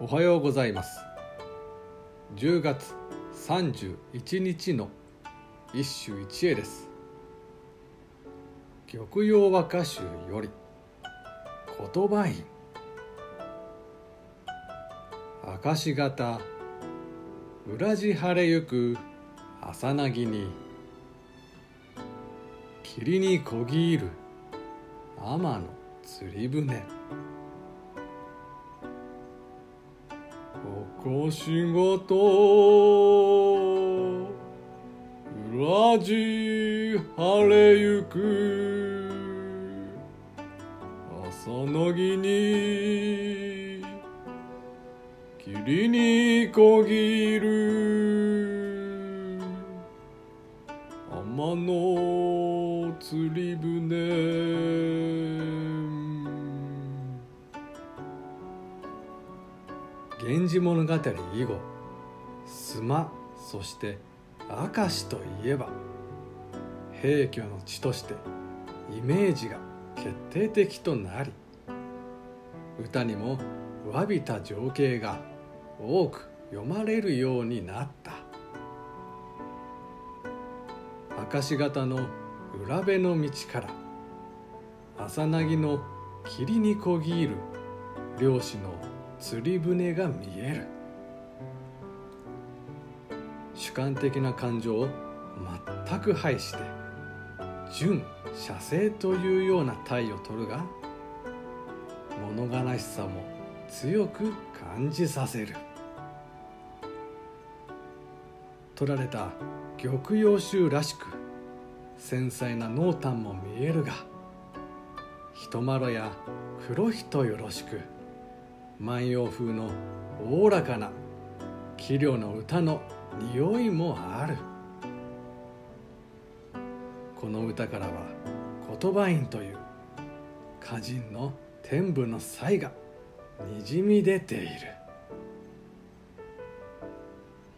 おはようございます。10月31日の一首一会です。玉葉和歌集より言葉院。明石型裏地晴れゆく朝なぎに霧にこぎ入る天の釣り船。おこしごと。裏地晴れゆく。朝のぎに。霧にこぎる。天の釣り船。源氏物語以後須磨そして明石といえば平家の地としてイメージが決定的となり歌にも詫びた情景が多く読まれるようになった。明石型の裏辺の道から朝凪の霧にこぎ入る漁師の釣り船が見える。主観的な感情を全く排して純写生というような体を取るが物悲しさも強く感じさせる。取られた玉葉集らしく繊細な濃淡も見えるが人まろや黒人よろしく万葉風のおおらかな器量の歌の匂いもある。この歌からは言葉院という歌人の天賦の才がにじみ出ている。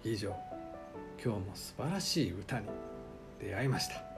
以上今日も素晴らしい歌に出会いました。